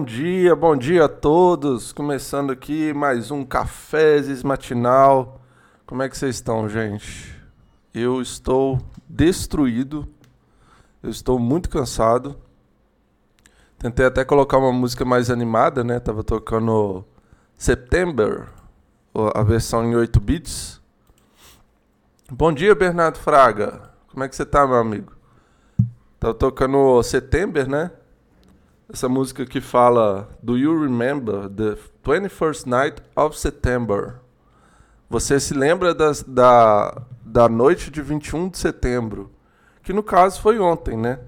Bom dia, bom dia a todos. Começando aqui mais um Cafés Matinal. Como é que vocês estão, gente? Eu estou destruído. Eu estou muito cansado. Tentei até colocar uma música mais animada, né? Tava tocando September, a versão em 8 bits. Bom dia, Bernardo Fraga. Como é que você tá, meu amigo? Tava tocando September, né? Essa música que fala Do you remember the 21st night of September? Você se lembra das, da, da noite de 21 de setembro? Que no caso foi ontem, né?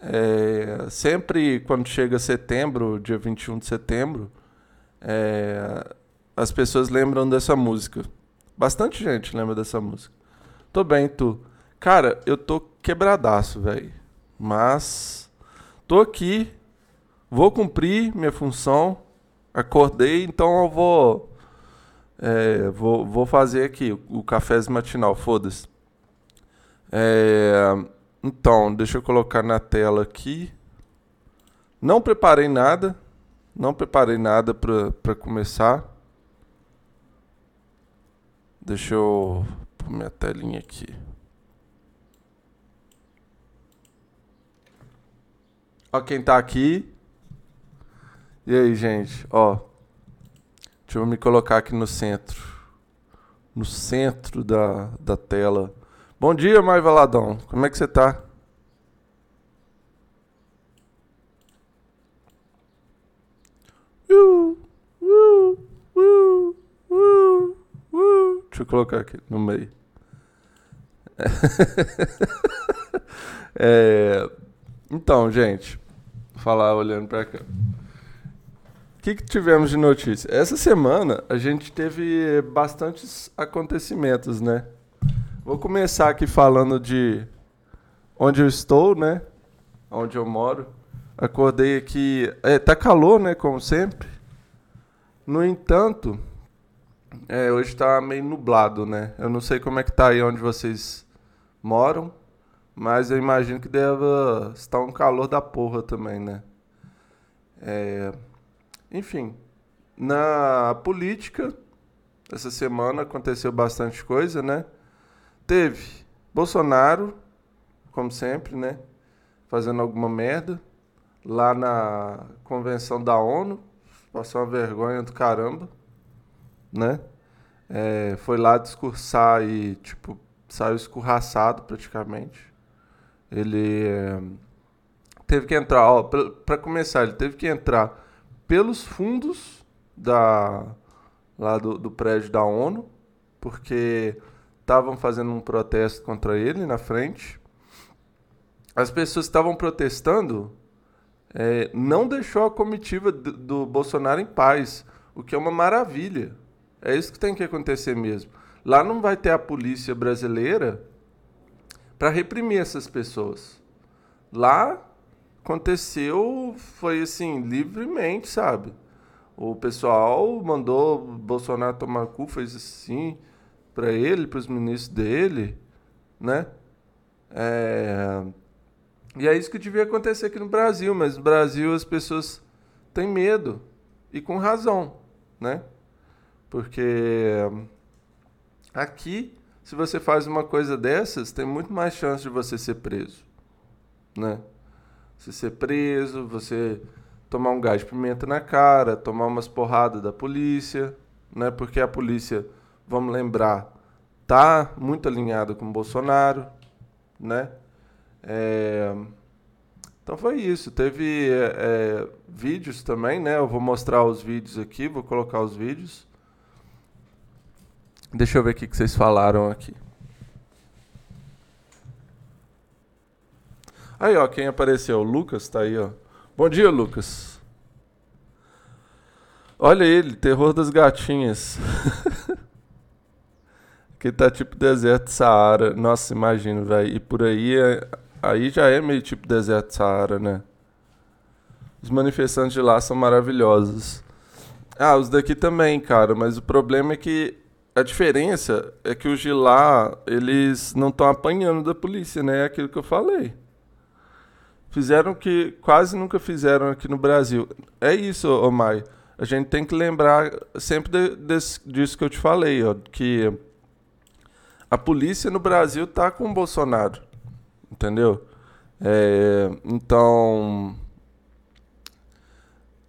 É, sempre quando chega setembro, dia 21 de setembro, é, as pessoas lembram dessa música. Bastante gente lembra dessa música. Tô bem, tu. Cara, eu tô quebradaço, velho. Mas tô aqui vou cumprir minha função, acordei, então eu vou, é, vou, vou fazer aqui o, café matinal, foda-se. É, então, deixa eu colocar na tela aqui. Não preparei nada, não preparei nada para começar. Deixa eu pôr minha telinha aqui. Ó, quem tá aqui. E aí, gente, ó. Deixa eu me colocar aqui no centro. No centro da, da tela. Bom dia, Mai Valadão. Como é que você tá? Deixa eu colocar aqui no meio. é, então, gente, vou falar olhando para cá que, que tivemos de notícia? Essa semana a gente teve bastantes acontecimentos, né? Vou começar aqui falando de onde eu estou, né? Onde eu moro. Acordei aqui. É, tá calor, né? Como sempre. No entanto, é, hoje tá meio nublado, né? Eu não sei como é que tá aí onde vocês moram, mas eu imagino que deva estar um calor da porra também, né? É, enfim, na política, essa semana aconteceu bastante coisa, né? Teve Bolsonaro, como sempre, né? Fazendo alguma merda. Lá na convenção da ONU, passou uma vergonha do caramba, né? É, foi lá discursar e, tipo, saiu escorraçado praticamente. Ele é, teve que entrar, ó, para começar, ele teve que entrar pelos fundos da, lá do, do prédio da ONU, porque estavam fazendo um protesto contra ele na frente. As pessoas estavam protestando, é, não deixou a comitiva do, do Bolsonaro em paz, o que é uma maravilha. É isso que tem que acontecer mesmo. Lá não vai ter a polícia brasileira para reprimir essas pessoas. Lá aconteceu foi assim, livremente, sabe? O pessoal mandou Bolsonaro tomar cu, fez assim para ele, para os ministros dele, né? É... E é isso que devia acontecer aqui no Brasil, mas no Brasil as pessoas têm medo, e com razão, né? Porque aqui, se você faz uma coisa dessas, tem muito mais chance de você ser preso, né? Você ser preso, você tomar um gás de pimenta na cara, tomar umas porradas da polícia, né? Porque a polícia, vamos lembrar, tá muito alinhada com o Bolsonaro, né? É... Então foi isso. Teve é, é, vídeos também, né? Eu vou mostrar os vídeos aqui, vou colocar os vídeos. Deixa eu ver o que vocês falaram aqui. Aí, ó, quem apareceu? O Lucas tá aí, ó. Bom dia, Lucas. Olha ele, terror das gatinhas. que tá tipo deserto Saara. Nossa, imagino, velho. E por aí, é... aí já é meio tipo deserto Saara, né? Os manifestantes de lá são maravilhosos. Ah, os daqui também, cara. Mas o problema é que a diferença é que os de lá, eles não estão apanhando da polícia, né? É aquilo que eu falei. Fizeram o que quase nunca fizeram aqui no Brasil. É isso, Omai. A gente tem que lembrar sempre de, desse, disso que eu te falei, ó, que a polícia no Brasil tá com o Bolsonaro. Entendeu? É, então.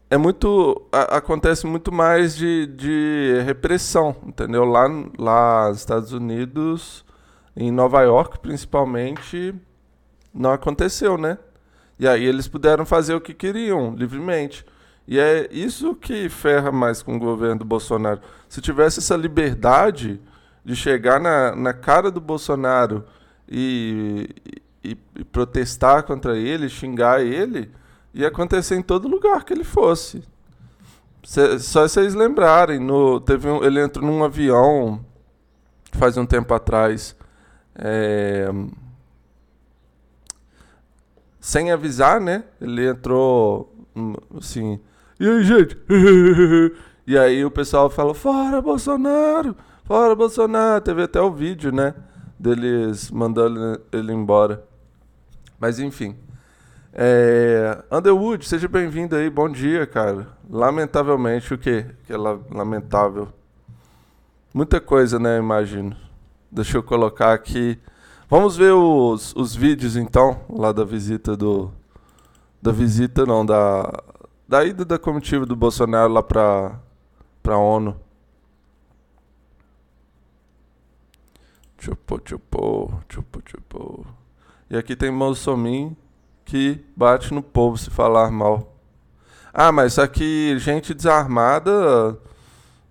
É muito. A, acontece muito mais de, de repressão, entendeu? Lá, lá nos Estados Unidos, em Nova York principalmente, não aconteceu, né? E aí eles puderam fazer o que queriam, livremente. E é isso que ferra mais com o governo do Bolsonaro. Se tivesse essa liberdade de chegar na, na cara do Bolsonaro e, e, e protestar contra ele, xingar ele, ia acontecer em todo lugar que ele fosse. Cê, só vocês lembrarem, no, teve um, ele entrou num avião faz um tempo atrás, é, sem avisar, né? Ele entrou hum, assim, e aí, gente? e aí o pessoal falou, fora Bolsonaro, fora Bolsonaro. Teve até o vídeo, né? Deles mandando ele embora. Mas enfim. É... Underwood, seja bem-vindo aí, bom dia, cara. Lamentavelmente, o quê? Que é lamentável. Muita coisa, né, imagino. Deixa eu colocar aqui. Vamos ver os, os vídeos, então, lá da visita do... Da visita, não, da... Da ida da comitiva do Bolsonaro lá pra... Pra ONU. Chupo, chupo, chupo, chupo. E aqui tem Bolsonaro que bate no povo se falar mal. Ah, mas aqui gente desarmada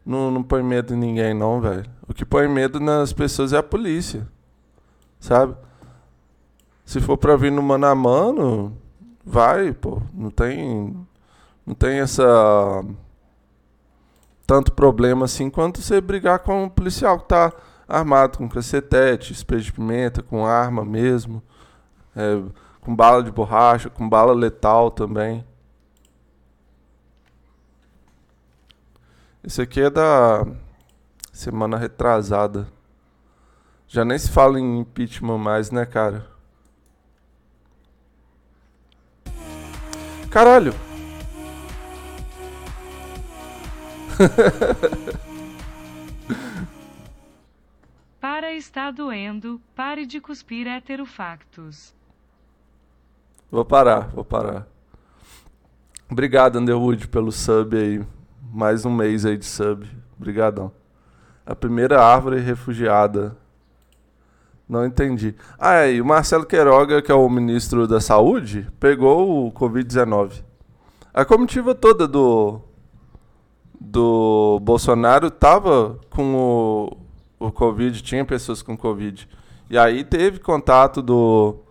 não, não põe medo em ninguém não, velho. O que põe medo nas pessoas é a polícia. Sabe? Se for pra vir no mano a mano, vai, pô. Não tem. Não tem essa. Tanto problema assim quanto você brigar com um policial que tá armado com cacetete, espejo de pimenta, com arma mesmo. É, com bala de borracha, com bala letal também. Esse aqui é da semana retrasada. Já nem se fala em impeachment mais, né, cara? Caralho! Para está doendo, pare de cuspir heterofactos. Vou parar, vou parar. Obrigado, Underwood, pelo sub aí. Mais um mês aí de sub. Obrigadão. A primeira árvore refugiada. Não entendi. Ah, e o Marcelo Queiroga, que é o ministro da Saúde, pegou o Covid-19. A comitiva toda do, do Bolsonaro tava com o, o Covid, tinha pessoas com Covid. E aí teve contato do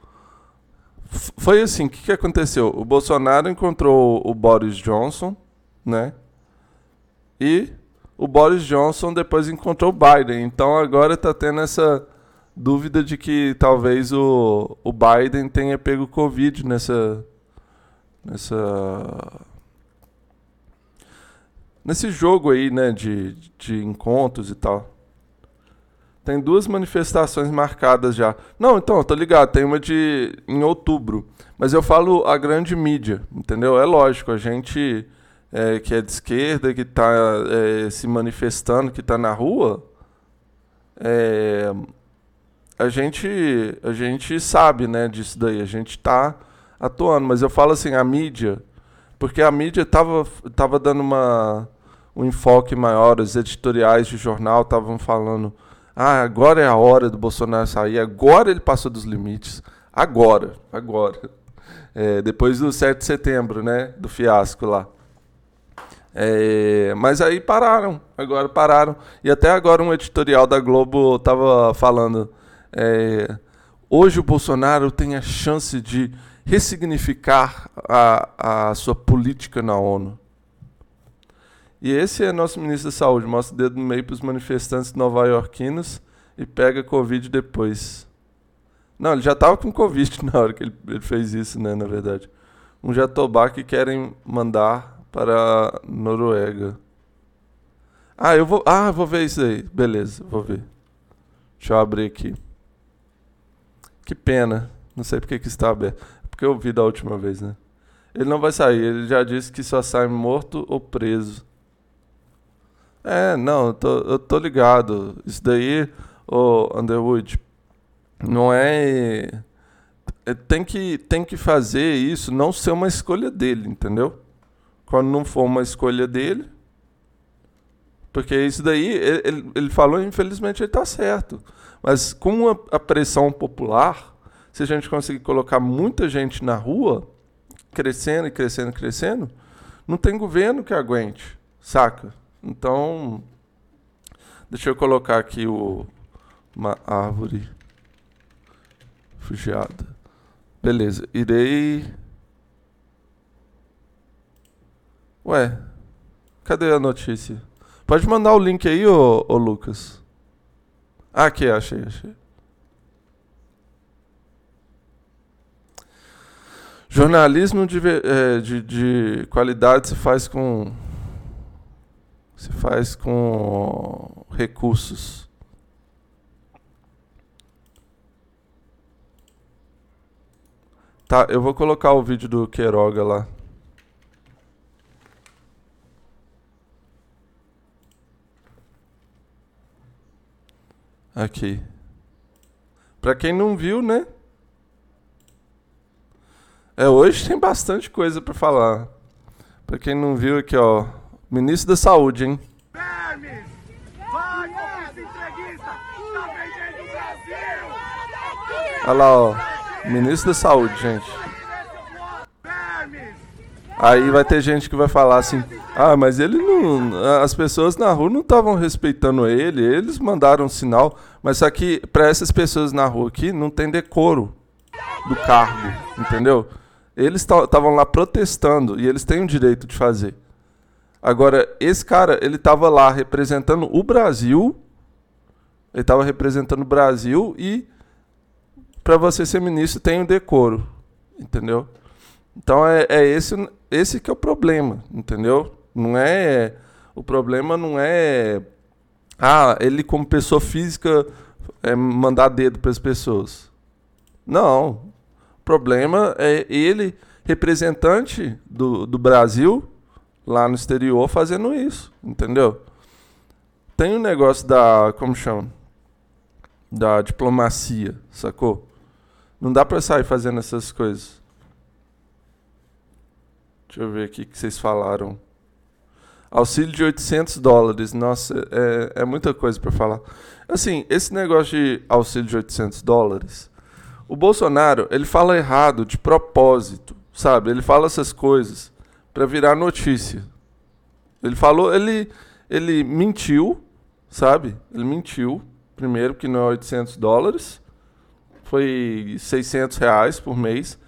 foi assim, o que, que aconteceu? O Bolsonaro encontrou o Boris Johnson, né? E o Boris Johnson depois encontrou o Biden. Então agora está tendo essa dúvida de que talvez o, o Biden tenha pego Covid nessa. nessa. nesse jogo aí, né? De, de encontros e tal. Tem duas manifestações marcadas já. Não, então, tô ligado, tem uma de em outubro. Mas eu falo a grande mídia, entendeu? É lógico, a gente é, que é de esquerda, que está é, se manifestando, que está na rua, é, a, gente, a gente sabe né, disso daí, a gente está atuando. Mas eu falo assim, a mídia, porque a mídia estava tava dando uma, um enfoque maior, os editoriais de jornal estavam falando ah, agora é a hora do Bolsonaro sair, agora ele passou dos limites. Agora, agora. É, depois do 7 de setembro, né? Do fiasco lá. É, mas aí pararam, agora pararam. E até agora um editorial da Globo estava falando. É, hoje o Bolsonaro tem a chance de ressignificar a, a sua política na ONU. E esse é nosso ministro da Saúde, mostra o dedo no meio para os manifestantes nova-iorquinos e pega Covid depois. Não, ele já estava com Covid na hora que ele, ele, fez isso, né, na verdade. Um jatobá que querem mandar para a Noruega. Ah, eu vou, ah, vou ver isso aí. Beleza, vou ver. Deixa eu abrir aqui. Que pena. Não sei porque que está aberto. Porque eu vi da última vez, né? Ele não vai sair, ele já disse que só sai morto ou preso. É, não, eu tô, eu tô ligado. Isso daí, o Underwood, não é, é. Tem que, tem que fazer isso não ser uma escolha dele, entendeu? Quando não for uma escolha dele. Porque isso daí, ele, ele falou, infelizmente ele está certo. Mas com a, a pressão popular, se a gente conseguir colocar muita gente na rua, crescendo e crescendo e crescendo, não tem governo que aguente, saca? Então, deixa eu colocar aqui o, uma árvore fugiada. Beleza, irei. Ué, cadê a notícia? Pode mandar o link aí, ô, ô Lucas. Aqui, achei, achei. Jornalismo de, é, de, de qualidade se faz com se faz com recursos. Tá, eu vou colocar o vídeo do Queiroga lá. Aqui. Pra quem não viu, né? É, hoje tem bastante coisa para falar. Para quem não viu aqui, ó, ministro da Saúde, hein? Vermes! Vai, entreguista! Tá vendendo o Brasil! Olha lá, ó, ministro da Saúde, gente. Aí vai ter gente que vai falar assim: "Ah, mas ele não, as pessoas na rua não estavam respeitando ele, eles mandaram um sinal, mas só que para essas pessoas na rua aqui não tem decoro do cargo, entendeu? Eles estavam lá protestando e eles têm o direito de fazer. Agora, esse cara, ele estava lá representando o Brasil. Ele estava representando o Brasil e para você ser ministro tem o decoro, entendeu? Então é, é, esse esse que é o problema, entendeu? Não é o problema não é ah, ele como pessoa física é, mandar dedo para as pessoas. Não, problema é ele, representante do, do Brasil, lá no exterior, fazendo isso, entendeu? Tem um negócio da. Como chama? Da diplomacia, sacou? Não dá pra sair fazendo essas coisas. Deixa eu ver aqui o que vocês falaram. Auxílio de 800 dólares. Nossa, é, é muita coisa para falar. Assim, esse negócio de auxílio de 800 dólares o Bolsonaro, ele fala errado de propósito, sabe? Ele fala essas coisas para virar notícia. Ele falou, ele ele mentiu, sabe? Ele mentiu, primeiro que não é 800 dólares, foi 600 reais por mês,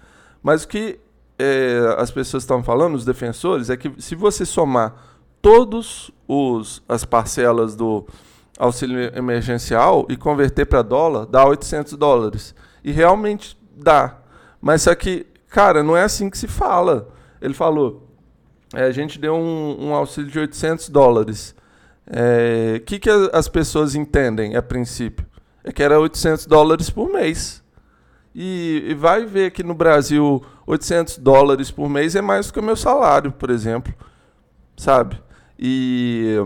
mas o que é, as pessoas estão falando, os defensores, é que se você somar todos os as parcelas do auxílio emergencial e converter para dólar, dá 800 dólares. E realmente dá. Mas só que, cara, não é assim que se fala. Ele falou, é, a gente deu um, um, auxílio de 800 dólares. O é, que, que as pessoas entendem a princípio? É que era 800 dólares por mês. E, e, vai ver que no Brasil 800 dólares por mês é mais do que o meu salário, por exemplo. Sabe? E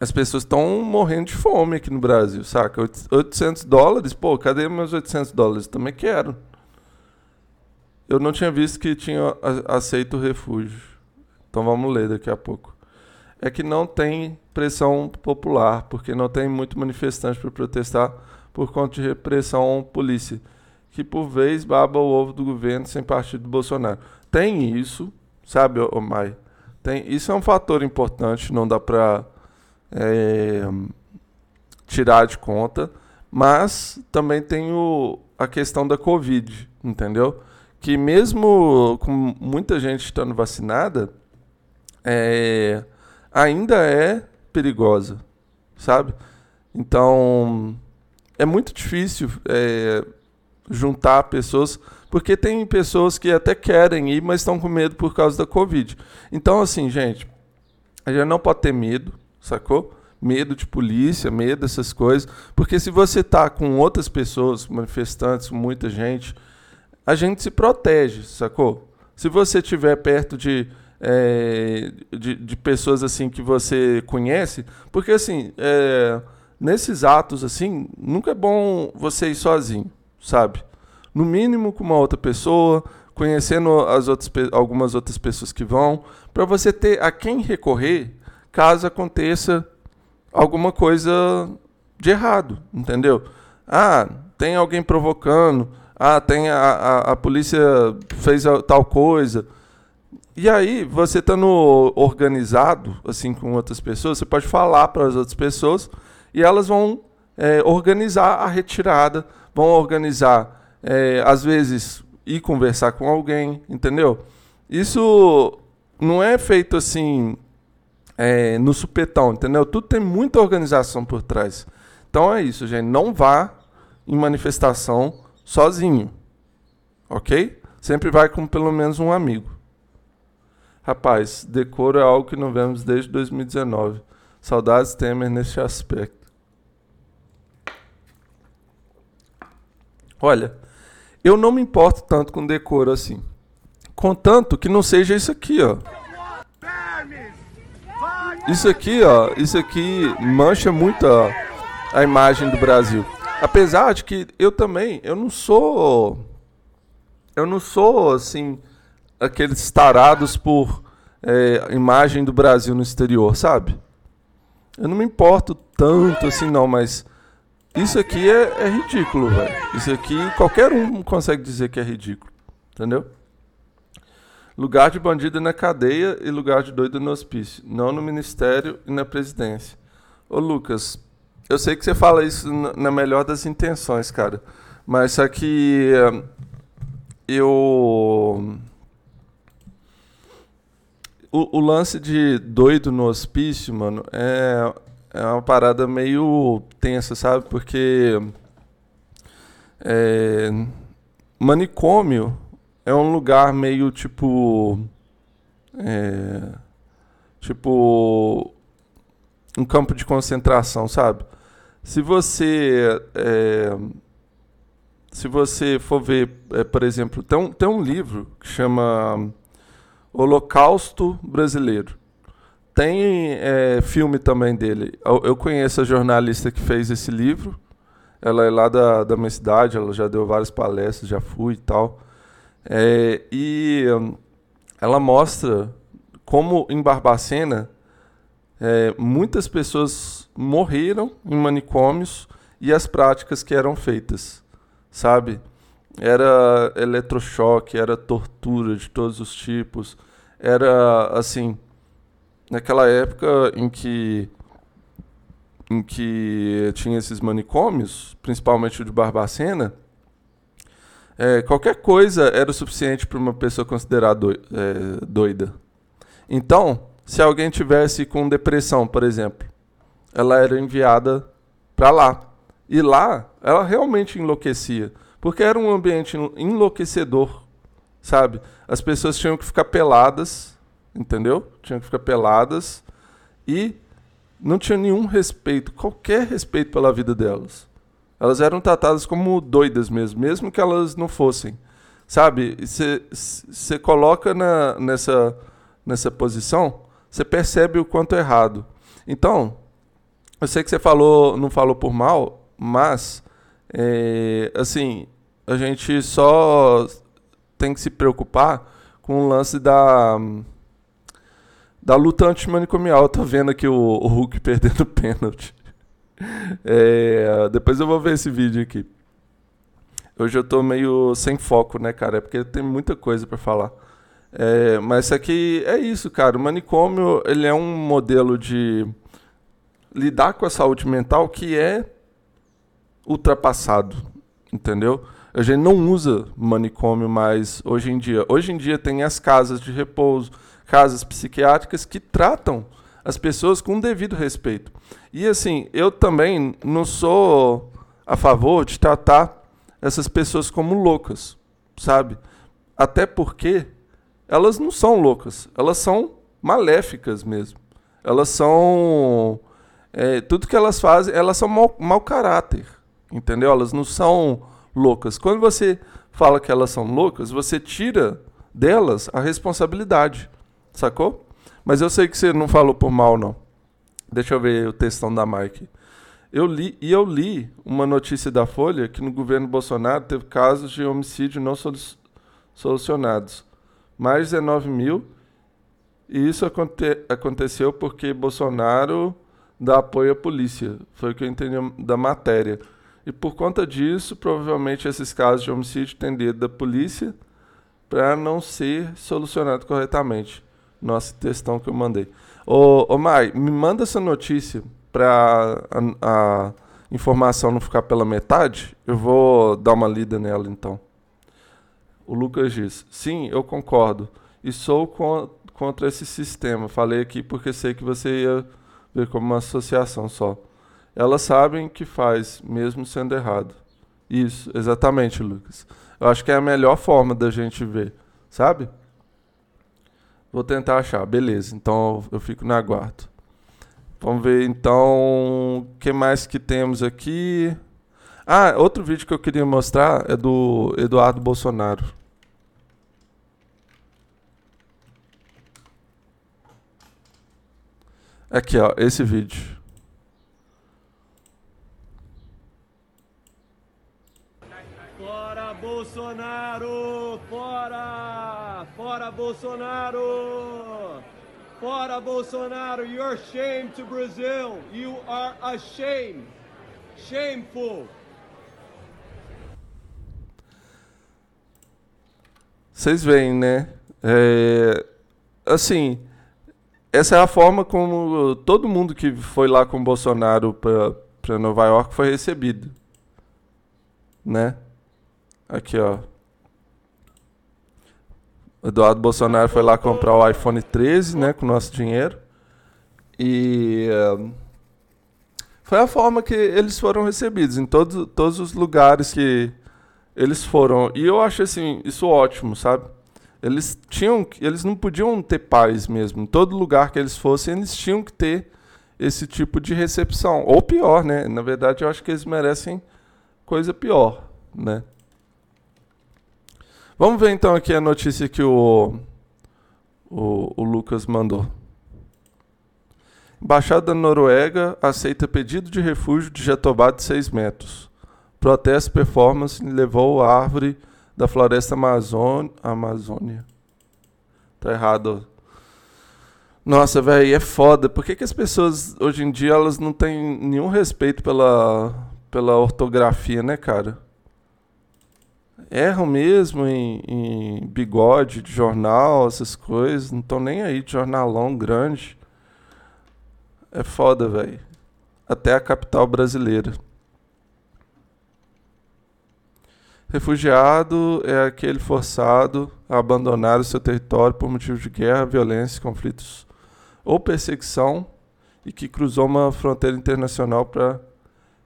as pessoas estão morrendo de fome aqui no Brasil, saca? 800 dólares, pô, cadê meus 800 dólares? Também quero. Eu não tinha visto que tinha aceito o refúgio. Então vamos ler daqui a pouco. É que não tem pressão popular, porque não tem muito manifestante para protestar por conta de repressão polícia, que por vez baba o ovo do governo sem partido do Bolsonaro. Tem isso, sabe, ô Mai? Tem, isso é um fator importante, não dá para é, tirar de conta, mas também tem o, a questão da Covid, entendeu? Que mesmo com muita gente estando vacinada, é, ainda é perigosa, sabe? Então, é muito difícil é, juntar pessoas, porque tem pessoas que até querem ir, mas estão com medo por causa da Covid. Então, assim, gente, a gente não pode ter medo, sacou? Medo de polícia, medo dessas coisas. Porque se você tá com outras pessoas, manifestantes, muita gente, a gente se protege, sacou? Se você estiver perto de, é, de, de, pessoas assim que você conhece, porque assim, é, nesses atos assim, nunca é bom você ir sozinho, sabe? No mínimo com uma outra pessoa, conhecendo as outras, algumas outras pessoas que vão, para você ter a quem recorrer caso aconteça alguma coisa de errado, entendeu? Ah, tem alguém provocando, ah, tem a, a, a polícia fez tal coisa. E aí, você estando organizado, assim, com outras pessoas, você pode falar para as outras pessoas e elas vão é, organizar a retirada, vão organizar, é, às vezes, ir conversar com alguém, entendeu? Isso não é feito assim é, no supetão, entendeu? Tudo tem muita organização por trás. Então é isso, gente. Não vá em manifestação sozinho, ok? Sempre vai com pelo menos um amigo. Rapaz, decoro é algo que não vemos desde 2019. Saudades Temer neste aspecto. Olha, eu não me importo tanto com decoro assim. Contanto que não seja isso aqui, ó. Isso aqui, ó, isso aqui mancha muito ó, a imagem do Brasil. Apesar de que eu também, eu não sou eu não sou assim aqueles tarados por é, imagem do Brasil no exterior, sabe? Eu não me importo tanto assim não, mas isso aqui é, é ridículo, velho. Isso aqui qualquer um consegue dizer que é ridículo, entendeu? Lugar de bandido na cadeia e lugar de doido no hospício, não no ministério e na presidência. Ô Lucas, eu sei que você fala isso na melhor das intenções, cara, mas só que eh, eu o, o, lance de doido no hospício, mano, é, é uma parada meio tensa, sabe? Porque é, manicômio é um lugar meio tipo. É, tipo. Um campo de concentração, sabe? Se você. É, se você for ver, é, por exemplo, tem um, tem um livro que chama Holocausto Brasileiro. Tem é, filme também dele. Eu, eu, conheço a jornalista que fez esse livro. Ela é lá da, da minha cidade, ela já deu várias palestras, já fui e tal. É, e hum, ela mostra como em Barbacena é, muitas pessoas morreram em manicômios e as práticas que eram feitas, sabe? Era eletrochoque, era tortura de todos os tipos, era assim, naquela época em que em que tinha esses manicômios, principalmente o de Barbacena, é, qualquer coisa era o suficiente para uma pessoa considerar é, doida. Então, se alguém tivesse com depressão, por exemplo, ela era enviada para lá. E lá, ela realmente enlouquecia. Porque era um ambiente enlouquecedor, sabe? As pessoas tinham que ficar peladas, entendeu? Tinham que ficar peladas e não tinha nenhum respeito, qualquer respeito pela vida delas. Elas eram tratadas como doidas mesmo, mesmo que elas não fossem. Sabe? Você coloca na, nessa, nessa posição, você percebe o quanto é errado. Então, eu sei que você falou, não falou por mal, mas é, assim, a gente só tem que se preocupar com o lance da da luta antimanicomial. Eu tô vendo aqui o, o Hulk perdendo pênalti. É, depois eu vou ver esse vídeo aqui. Hoje eu tô meio sem foco, né, cara? É porque tem muita coisa para falar. É, mas isso aqui é isso, cara. O manicômio ele é um modelo de lidar com a saúde mental que é ultrapassado, entendeu? A gente não usa manicômio mais hoje em dia. Hoje em dia tem as casas de repouso, casas psiquiátricas que tratam as pessoas com devido respeito. E assim, eu também não sou a favor de tratar essas pessoas como loucas, sabe? Até porque elas não são loucas, elas são maléficas mesmo. Elas são é, tudo que elas fazem, elas são mau, mau caráter, entendeu? Elas não são loucas. Quando você fala que elas são loucas, você tira delas a responsabilidade. Sacou? Mas eu sei que você não falou por mal, não. Deixa eu ver o textão da Mike. Eu li, e eu li uma notícia da Folha que no governo Bolsonaro teve casos de homicídio não solucionados. Mais de 19 mil. E isso aconte, aconteceu porque Bolsonaro dá apoio à polícia. Foi o que eu entendi da matéria. E por conta disso, provavelmente esses casos de homicídio têm da polícia para não ser solucionado corretamente. Nossa textão que eu mandei. Ô, ô Mai, me manda essa notícia para a, a, informação não ficar pela metade. Eu vou dar uma lida nela então. O Lucas diz: Sim, eu concordo. E sou con contra esse sistema. Falei aqui porque sei que você ia ver como uma associação só. Elas sabem que faz, mesmo sendo errado. Isso, exatamente, Lucas. Eu acho que é a melhor forma da gente ver, sabe? Vou tentar achar, beleza. Então eu fico no aguardo. Vamos ver então o que mais que temos aqui. Ah, outro vídeo que eu queria mostrar é do Eduardo Bolsonaro. Aqui, ó, esse vídeo. Fora Bolsonaro! Fora! Fora Bolsonaro! Fora Bolsonaro! You're shame to Brazil! You are ashamed! Shameful! Vocês veem, né? É, assim, essa é a forma como todo mundo que foi lá com o Bolsonaro para Nova York foi recebido. Né? Aqui, ó. Eduardo Bolsonaro foi lá comprar o iPhone 13, né, com o nosso dinheiro. E uh, foi a forma que eles foram recebidos em todos, todos os lugares que eles foram. E eu acho assim, isso ótimo, sabe? Eles tinham, eles não podiam ter paz mesmo. Em todo lugar que eles fossem, eles tinham que ter esse tipo de recepção. Ou pior, né? Na verdade, eu acho que eles merecem coisa pior, né? Vamos ver então aqui a notícia que o, o, o Lucas mandou. Embaixada da Noruega aceita pedido de refúgio de Jatobá de 6 metros. Protesto performance levou a árvore da floresta Amazônia. Amazônia. Tá errado. Nossa, velho, é foda. Por que, que as pessoas hoje em dia elas não têm nenhum respeito pela, pela ortografia, né, cara? Erram mesmo em, em bigode de jornal, essas coisas. Não estão nem aí de jornalão grande. É foda, velho. Até a capital brasileira. Refugiado é aquele forçado a abandonar o seu território por motivos de guerra, violência, conflitos ou perseguição e que cruzou uma fronteira internacional para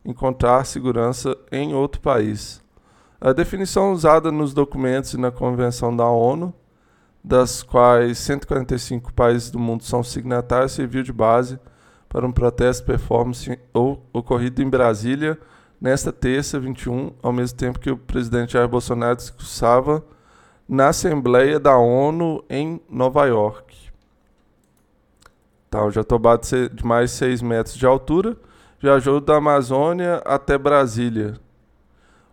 encontrar segurança em outro país. A definição usada nos documentos e na Convenção da ONU, das quais 145 países do mundo são signatários, serviu de base para um protesto performance ocorrido em Brasília nesta terça, 21, ao mesmo tempo que o presidente Jair Bolsonaro discursava na Assembleia da ONU em Nova York. Tá, o Jatobá de mais 6 metros de altura viajou da Amazônia até Brasília,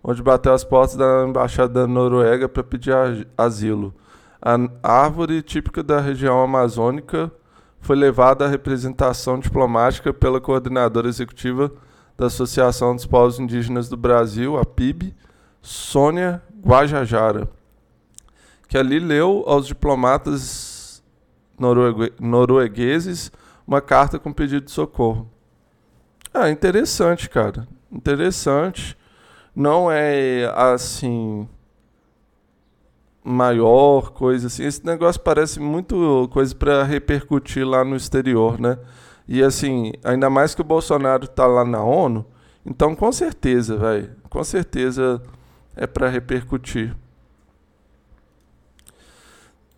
onde bateu as portas da embaixada da Noruega para pedir asilo. A árvore típica da região amazônica foi levada à representação diplomática pela coordenadora executiva da Associação dos Povos Indígenas do Brasil, a PIB, Sônia Guajajara, que ali leu aos diplomatas noruegue noruegueses uma carta com pedido de socorro. Ah, interessante, cara. Interessante não é assim maior coisa assim. Esse negócio parece muito coisa para repercutir lá no exterior, né? E assim, ainda mais que o Bolsonaro tá lá na ONU, então com certeza, velho, com certeza é para repercutir.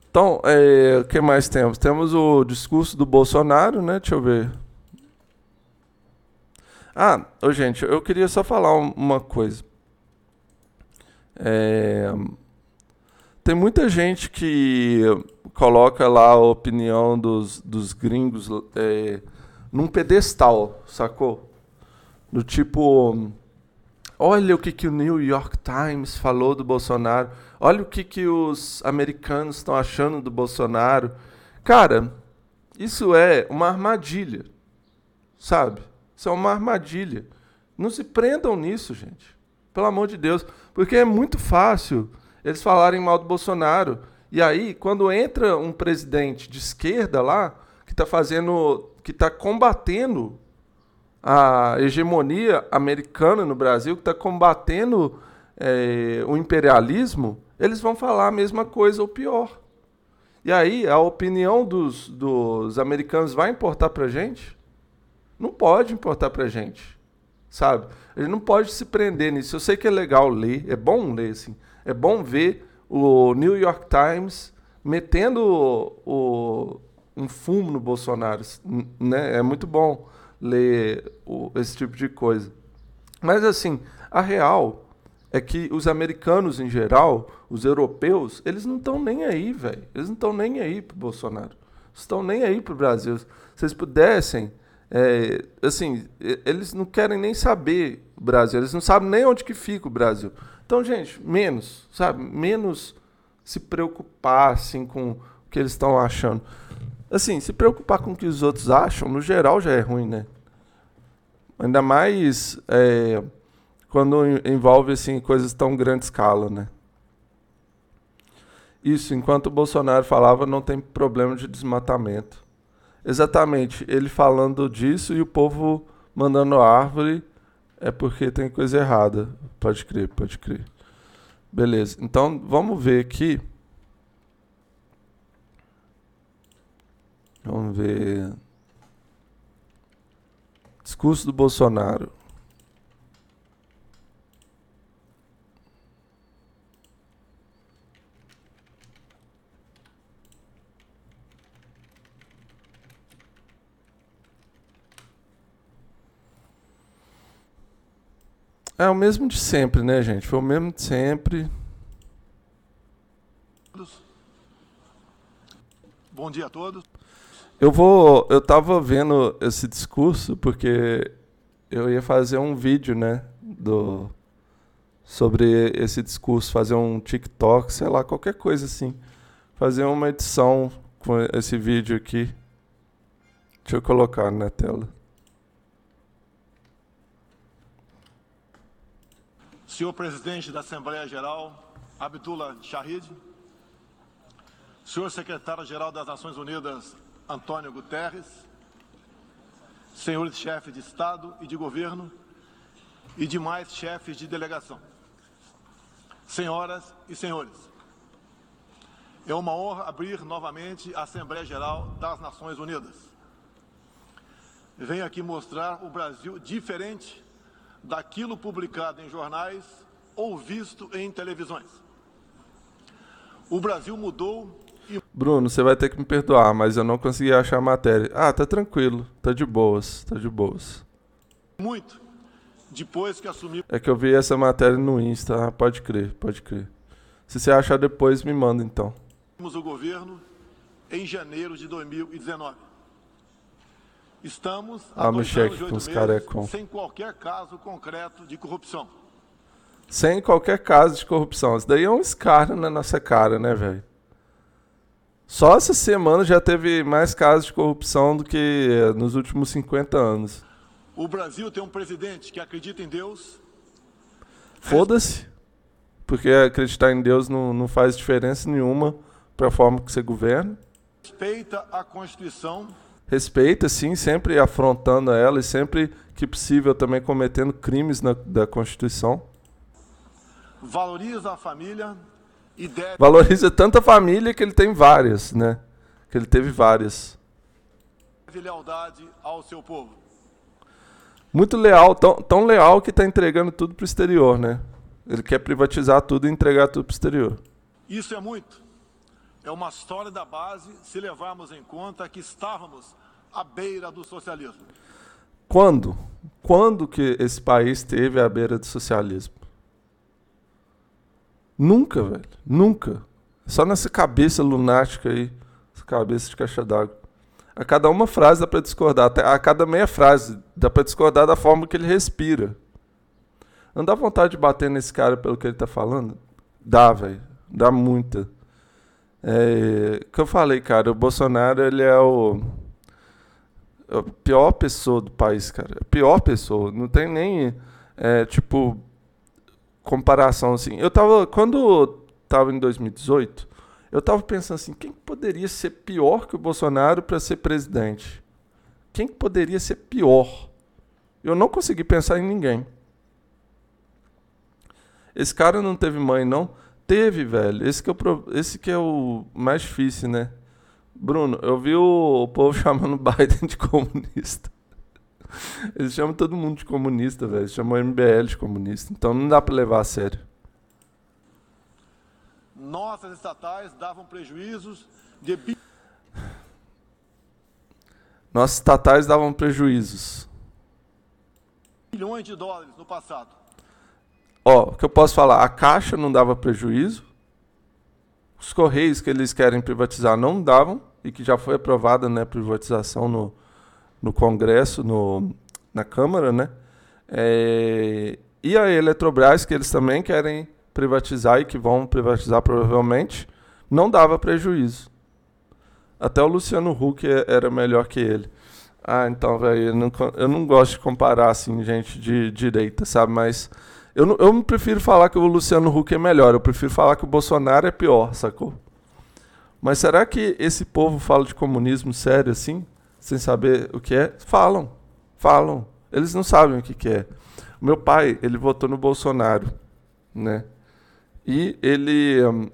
Então, é, o que mais temos? Temos o discurso do Bolsonaro, né? Deixa eu ver. Ah, gente, eu queria só falar uma coisa. É, tem muita gente que coloca lá a opinião dos, dos gringos é, num pedestal, sacou? Do tipo, olha o que, que o New York Times falou do Bolsonaro, olha o que, que os americanos estão achando do Bolsonaro. Cara, isso é uma armadilha, sabe? Isso é uma armadilha. Não se prendam nisso, gente. Pelo amor de Deus. Porque é muito fácil eles falarem mal do Bolsonaro. E aí, quando entra um presidente de esquerda lá, que está fazendo. que está combatendo a hegemonia americana no Brasil, que está combatendo é, o imperialismo, eles vão falar a mesma coisa ou pior. E aí, a opinião dos, dos americanos vai importar para gente? Não pode importar para gente, sabe? Ele não pode se prender nisso. Eu sei que é legal ler, é bom ler, assim. É bom ver o New York Times metendo o, o, um fumo no Bolsonaro, né? É muito bom ler o, esse tipo de coisa. Mas assim, a real é que os americanos em geral, os europeus, eles não estão nem aí, velho. Eles não estão nem aí pro Bolsonaro. Estão nem aí pro Brasil. Se vocês pudessem, é, assim, eles não querem nem saber o Brasil. Eles não sabem nem onde que fica o Brasil. Então, gente, menos, sabe? Menos se preocupar assim com o que eles estão achando. Assim, se preocupar com o que os outros acham, no geral já é ruim, né? Ainda mais é, quando envolve assim coisas tão grande escala, né? Isso, enquanto o Bolsonaro falava, não tem problema de desmatamento. Exatamente, ele falando disso e o povo mandando árvore é porque tem coisa errada. Pode crer, pode crer. Beleza. Então, vamos ver aqui. Vamos ver. Discurso do Bolsonaro. É o mesmo de sempre, né, gente? Foi o mesmo de sempre. Bom dia a todos. Eu vou, eu tava vendo esse discurso porque eu ia fazer um vídeo, né, do sobre esse discurso, fazer um TikTok, sei lá, qualquer coisa assim. Fazer uma edição com esse vídeo aqui. Deixa eu colocar na tela. Senhor presidente da Assembleia Geral, Abdullah Shahid, senhor secretário-geral das Nações Unidas, Antônio Guterres, senhores chefes de Estado e de Governo e demais chefes de delegação. Senhoras e senhores, é uma honra abrir novamente a Assembleia Geral das Nações Unidas. Venho aqui mostrar o Brasil diferente daquilo publicado em jornais ou visto em televisões. O Brasil mudou e. Bruno, você vai ter que me perdoar, mas eu não consegui achar a matéria. Ah, tá tranquilo, tá de boas, tá de boas. Muito. Depois que assumiu. É que eu vi essa matéria no Insta, ah, pode crer, pode crer. Se você achar depois, me manda então. O governo em janeiro de 2019. Estamos há ah, dois anos e oito meses sem qualquer caso concreto de corrupção. Sem qualquer caso de corrupção. Isso daí é um escárnio na nossa cara, né, velho? Só essa semana já teve mais casos de corrupção do que nos últimos 50 anos. O Brasil tem um presidente que acredita em Deus. Foda-se. Porque acreditar em Deus não, não faz diferença nenhuma para a forma que você governa. Respeita a Constituição respeita, sim, sempre afrontando ela e sempre que possível também cometendo crimes na, da Constituição. Valoriza a família e deve... Valoriza tanta família que ele tem várias, né? Que ele teve várias. Deve lealdade ao seu povo. Muito leal, tão, tão leal que está entregando tudo para o exterior, né? Ele quer privatizar tudo e entregar tudo para o exterior. Isso é muito. É uma história da base se levarmos em conta que estávamos à beira do socialismo. Quando? Quando que esse país teve à beira do socialismo? Nunca, velho. Nunca. Só nessa cabeça lunática aí. Essa cabeça de caixa d'água. A cada uma frase dá pra discordar. A cada meia frase dá pra discordar da forma que ele respira. Não dá vontade de bater nesse cara pelo que ele tá falando? Dá, velho. Dá muita. É, que eu falei, cara, o Bolsonaro, ele é o, a pior pessoa do país, cara. A pior pessoa. Não tem nem, é, tipo, comparação assim. Eu tava, quando tava em 2018, eu tava pensando assim, quem poderia ser pior que o Bolsonaro para ser presidente? Quem poderia ser pior? Eu não consegui pensar em ninguém. Esse cara não teve mãe, não. Teve, velho. Esse que é o, esse que é o mais difícil, né? Bruno, eu vi o, povo chamando Biden de comunista. Eles chamam todo mundo de comunista, velho. Eles chamam o MBL de comunista. Então não dá para levar a sério. Nossas estatais davam prejuízos de. Nossas estatais davam prejuízos. Bilhões de dólares no passado. Ó, o que eu posso falar? A Caixa não dava prejuízo. Os Correios que eles querem privatizar não davam. E que já foi aprovada né, privatização no, no Congresso, no, na Câmara, né? É, e a Eletrobras, que eles também querem privatizar e que vão privatizar provavelmente, não dava prejuízo. Até o Luciano Huck era melhor que ele. Ah, então, velho, eu não, eu não gosto de comparar, assim, gente de direita, sabe? Mas eu, eu prefiro falar que o Luciano Huck é melhor, eu prefiro falar que o Bolsonaro é pior, sacou? Mas será que esse povo fala de comunismo sério assim, sem saber o que é? Falam, falam. Eles não sabem o que, que é. O meu pai, ele votou no Bolsonaro, né? E ele. Um,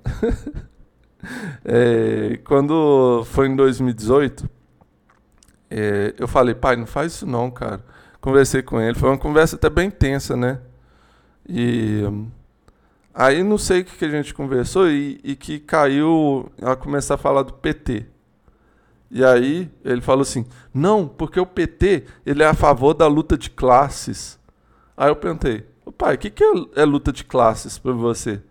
é, quando foi em 2018, é, eu falei, pai, não faz isso não, cara. Conversei com ele, foi uma conversa até bem tensa, né? E um, aí não sei o que, que a gente conversou e, e que caiu a começar a falar do PT. E aí ele falou assim: não, porque o PT ele é a favor da luta de classes. Aí eu perguntei: pai, o que, que é, é luta de classes para você?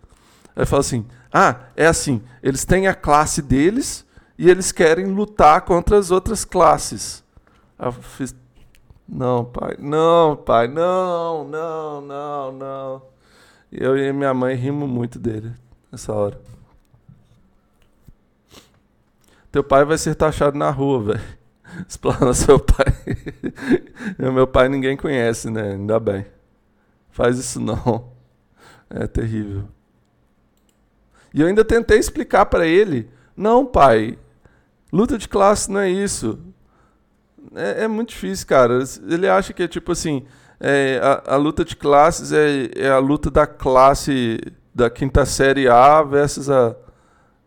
Aí fala assim: ah, é assim, eles têm a classe deles e eles querem lutar contra as outras classes. Aí eu fiz: não, pai, não, pai, não, não, não, não. Eu e minha mãe rimos muito dele nessa hora. Teu pai vai ser taxado na rua, velho. Explana seu pai. meu pai ninguém conhece, né? Ainda bem. Faz isso não. É terrível. E eu ainda tentei explicar para ele: não, pai, luta de classe não é isso. É, é, muito difícil, cara. Ele acha que é tipo assim: é, a, a, luta de classes é, é, a luta da classe da quinta série A versus a,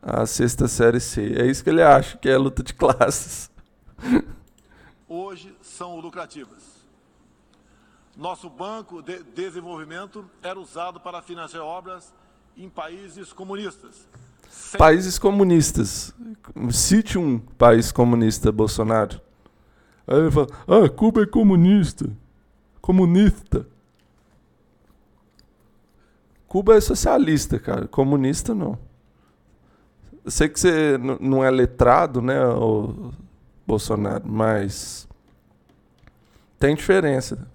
a sexta série C. É isso que ele acha, que é a luta de classes. Hoje são lucrativas. Nosso banco de desenvolvimento era usado para financiar obras em países comunistas. Sem... Países comunistas. Cite um país comunista, Bolsonaro. Aí ele fala, ah, Cuba é comunista. Comunista. Cuba é socialista, cara. Comunista não. Eu sei que você não é letrado, né, o Bolsonaro, mas tem diferença.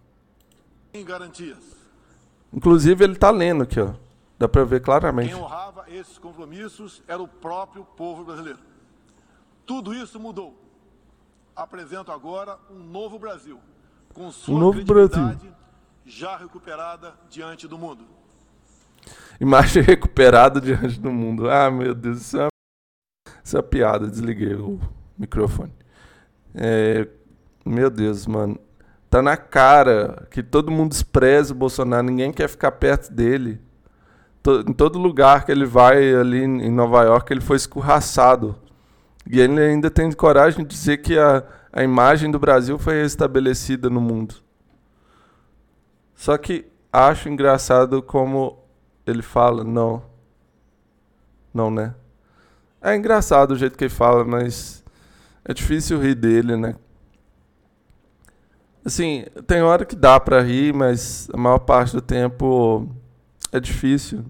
Tem garantias. Inclusive ele está lendo aqui, ó. Dá para ver claramente. Quem honrava esses compromissos era o próprio povo brasileiro. Tudo isso mudou. Apresento agora um novo Brasil, com sua um novo Brasil. já recuperada diante do mundo. Imagem recuperada diante do mundo. Ah, meu Deus, isso é uma, isso é uma piada. Desliguei o microfone. É, meu Deus, mano. Tá na cara que todo mundo despreza o Bolsonaro, ninguém quer ficar perto dele em todo lugar que ele vai ali em Nova York, ele foi escorraçado. E ele ainda tem coragem de dizer que a, a imagem do Brasil foi restabelecida no mundo. Só que acho engraçado como ele fala, não. Não, né? É engraçado o jeito que ele fala, mas é difícil rir dele, né? Assim, tem hora que dá para rir, mas a maior parte do tempo é difícil.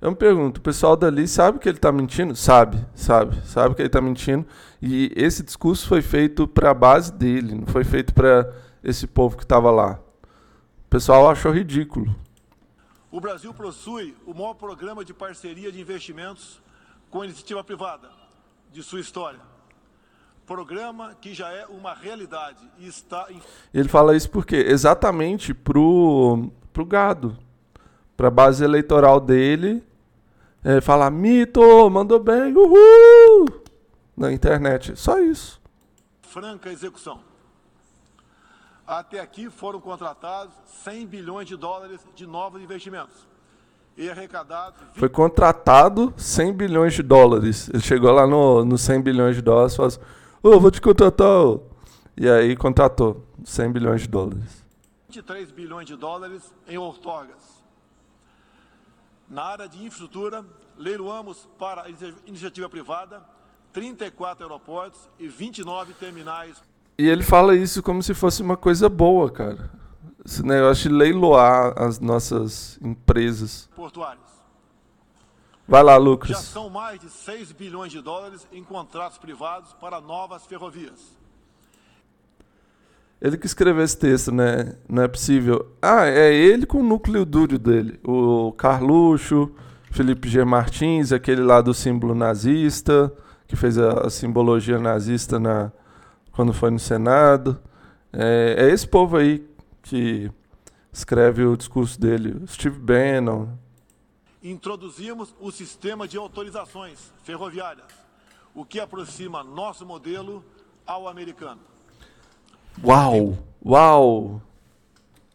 Eu me pergunto, o pessoal dali sabe que ele está mentindo? Sabe, sabe, sabe que ele está mentindo. E esse discurso foi feito para a base dele, não foi feito para esse povo que estava lá. O pessoal achou ridículo. O Brasil possui o maior programa de parceria de investimentos com a iniciativa privada de sua história. Programa que já é uma realidade e está em... Ele fala isso porque exatamente pro pro gado, para a base eleitoral dele, é, falar mito, mandou bem, uhul, na internet, só isso. Franca execução. Até aqui foram contratados 100 bilhões de dólares de novos investimentos e arrecadados. 20... Foi contratado 100 bilhões de dólares. Ele chegou lá no, no 100 bilhões de dólares e falou assim: Ô, oh, vou te contratar. E aí contratou 100 bilhões de dólares. 23 bilhões de dólares em outorgas. Na área de infraestrutura, leiloamos para a iniciativa privada 34 aeroportos e 29 terminais e ele fala isso como se fosse uma coisa boa, cara. Esse negócio de leiloar as nossas empresas. Portuários. Vai lá, Lucas. Já são mais de 6 bilhões de dólares em contratos privados para novas ferrovias. Ele que escreveu esse texto, né? Não é possível. Ah, é ele com o núcleo duro dele. O Carluxo, Felipe G. Martins, aquele lá do símbolo nazista, que fez a, a simbologia nazista na, quando foi no Senado. É, é esse povo aí que escreve o discurso dele, Steve Bannon. Introduzimos o sistema de autorizações ferroviárias, o que aproxima nosso modelo ao americano. Uau! Uau!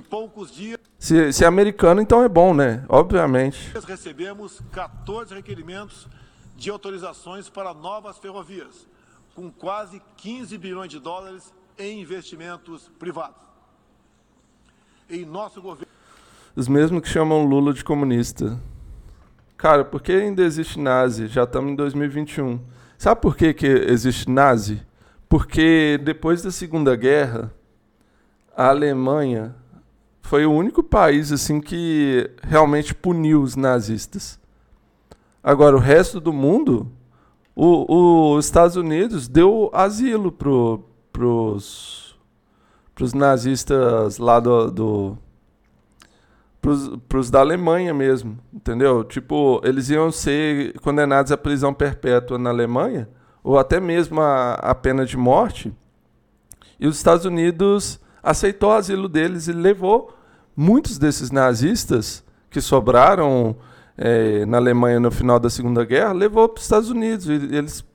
Poucos dias. Se, se é americano, então é bom, né? Obviamente. Recebemos 14 requerimentos de autorizações para novas ferrovias, com quase 15 bilhões de dólares em investimentos privados. Em nosso governo. Os mesmos que chamam Lula de comunista. Cara, por que ainda existe nazi? Já estamos em 2021. Sabe por que, que existe nazi? Porque depois da Segunda Guerra, a Alemanha foi o único país assim que realmente puniu os nazistas. Agora, o resto do mundo os Estados Unidos deu asilo pros, pros nazistas lá do, do pros da Alemanha mesmo, entendeu? Tipo, eles iam ser condenados à prisão perpétua na Alemanha, ou até mesmo a, a pena de morte, e os Estados Unidos aceitou o asilo deles e levou muitos desses nazistas que sobraram é, na Alemanha no final da Segunda Guerra, levou para os Estados Unidos e eles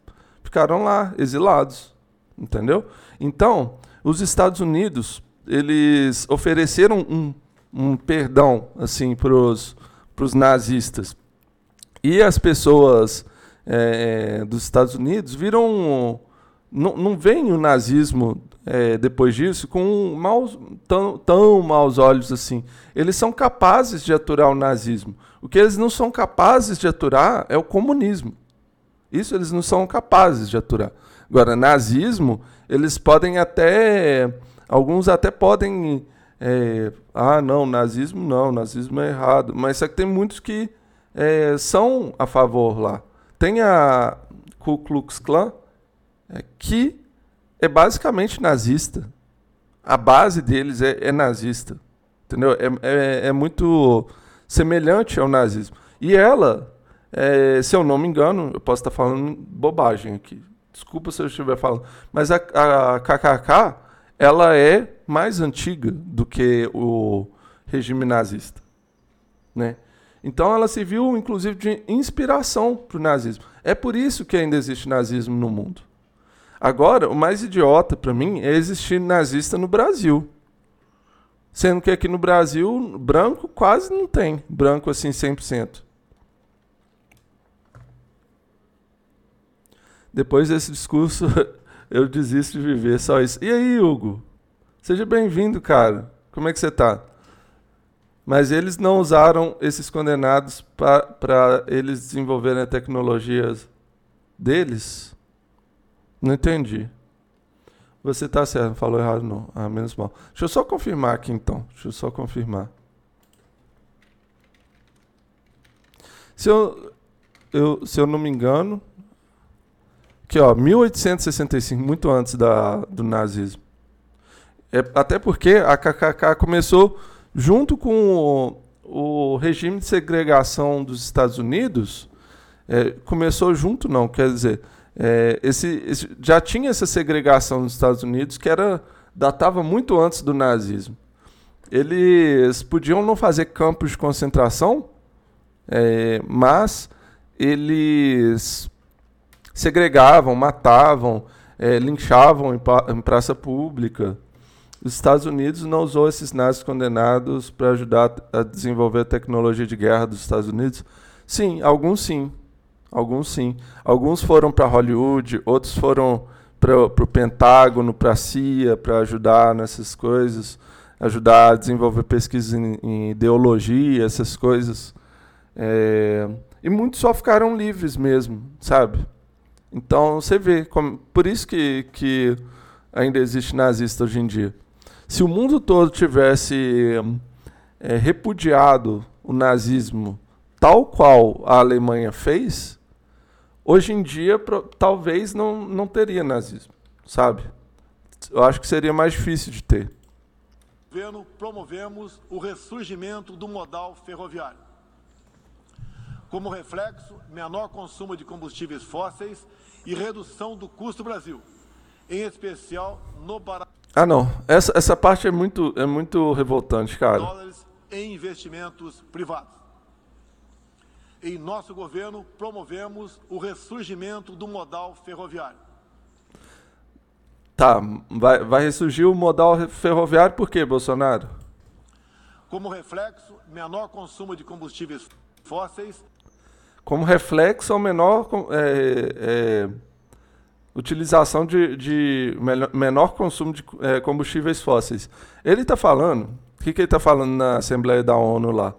ficaram lá, exilados, entendeu? Então, os Estados Unidos, eles ofereceram um, um perdão assim para os nazistas. E as pessoas é, dos Estados Unidos viram. Não, não veem o nazismo é, depois disso com maus, tão, tão maus olhos assim. Eles são capazes de aturar o nazismo. O que eles não são capazes de aturar é o comunismo. Isso eles não são capazes de aturar. Agora, nazismo, eles podem até. Alguns até podem. É, ah, não, nazismo não, nazismo é errado. Mas só que tem muitos que é, são a favor lá. Tem a Ku Klux Klan, é, que é basicamente nazista. A base deles é, é nazista. Entendeu? É, é, é muito semelhante ao nazismo. E ela, é, se eu não me engano, eu posso estar falando bobagem aqui. Desculpa se eu estiver falando. Mas a, a KKK, ela é mais antiga do que o regime nazista. Né? Então ela se viu, inclusive, de inspiração para o nazismo. É por isso que ainda existe nazismo no mundo. Agora, o mais idiota para mim é existir nazista no Brasil. Sendo que aqui no Brasil, branco quase não tem. Branco assim 100%. Depois desse discurso, eu desisto de viver só isso. E aí, Hugo? Seja bem-vindo, cara. Como é que você tá? Mas eles não usaram esses condenados para eles desenvolverem tecnologias deles? Não entendi. Você está certo, não falou errado não. Ah, menos mal. Deixa eu só confirmar aqui então. Deixa eu só confirmar. Se eu, eu, se eu não me engano, que ó, 1865, muito antes da, do nazismo. É, até porque a KKK começou junto com o, o regime de segregação dos Estados Unidos. É, começou junto, não, quer dizer, é, esse, esse, já tinha essa segregação nos Estados Unidos que era datava muito antes do nazismo. Eles podiam não fazer campos de concentração, é, mas eles segregavam, matavam, é, linchavam em, em, praça pública. Os Estados Unidos não usou esses nazis condenados para ajudar a desenvolver a tecnologia de guerra dos Estados Unidos? Sim, alguns sim. Alguns sim. Alguns foram para Hollywood, outros foram para o Pentágono, para a CIA, para ajudar nessas coisas, ajudar a desenvolver pesquisas em, em ideologia, essas coisas. É, e muitos só ficaram livres mesmo, sabe? Então você vê, como, por isso que, que ainda existe nazista hoje em dia. Se o mundo todo tivesse é, repudiado o nazismo tal qual a Alemanha fez, hoje em dia pro, talvez não, não teria nazismo, sabe? Eu acho que seria mais difícil de ter. Governo promovemos o ressurgimento do modal ferroviário como reflexo, menor consumo de combustíveis fósseis e redução do custo Brasil, em especial no barato. Ah, não. Essa, essa parte é muito, é muito revoltante, cara. Dólares em investimentos privados. Em nosso governo, promovemos o ressurgimento do modal ferroviário. Tá, vai, vai ressurgir o modal ferroviário por quê, Bolsonaro? Como reflexo, menor consumo de combustíveis fósseis como reflexo ao menor é, é, utilização de, de, menor consumo de é, combustíveis fósseis. Ele está falando, o que, que ele está falando na Assembleia da ONU lá?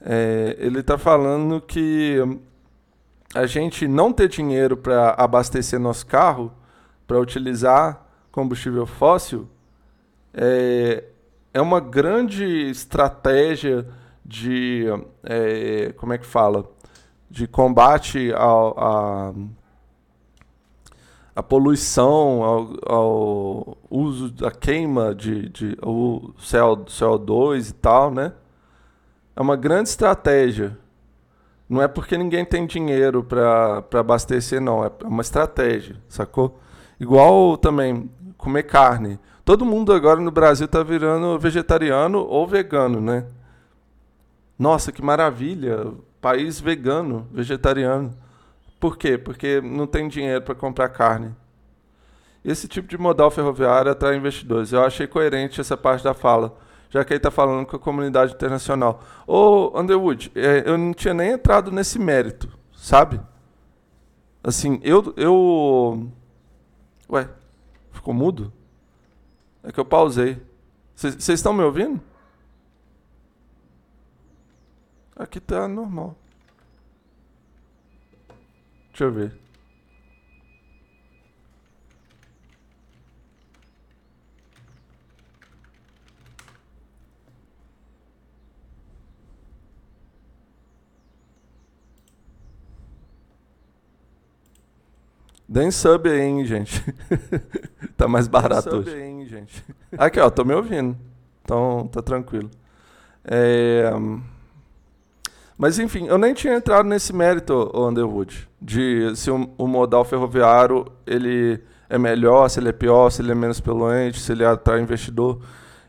É, ele está falando que a gente não ter dinheiro para abastecer nosso carro, para utilizar combustível fóssil, é, é uma grande estratégia de. É, como é que fala? de combate ao, a, a poluição, ao, ao uso da queima de, de o CO, CO2 e tal, né? É uma grande estratégia. Não é porque ninguém tem dinheiro para abastecer, não. É uma estratégia, sacou? Igual também comer carne. Todo mundo agora no Brasil está virando vegetariano ou vegano, né? Nossa, que maravilha! país vegano, vegetariano. Por quê? Porque não tem dinheiro para comprar carne. Esse tipo de modal ferroviário atrai investidores. Eu achei coerente essa parte da fala, já que ele está falando com a comunidade internacional. Ô, Underwood, é, eu não tinha nem entrado nesse mérito, sabe? Assim, eu. eu... Ué, ficou mudo? É que eu pausei. Vocês estão me ouvindo? Aqui tá normal. Deixa eu ver. Deem sub aí, hein, gente. tá mais barato hoje. Aí, hein, gente. Aqui, ó, tô me ouvindo. Então, tá tranquilo. É... Mas enfim, eu nem tinha entrado nesse mérito, Underwood, de se o, modal ferroviário ele é melhor, se ele é pior, se ele é menos poluente, se ele atrai investidor.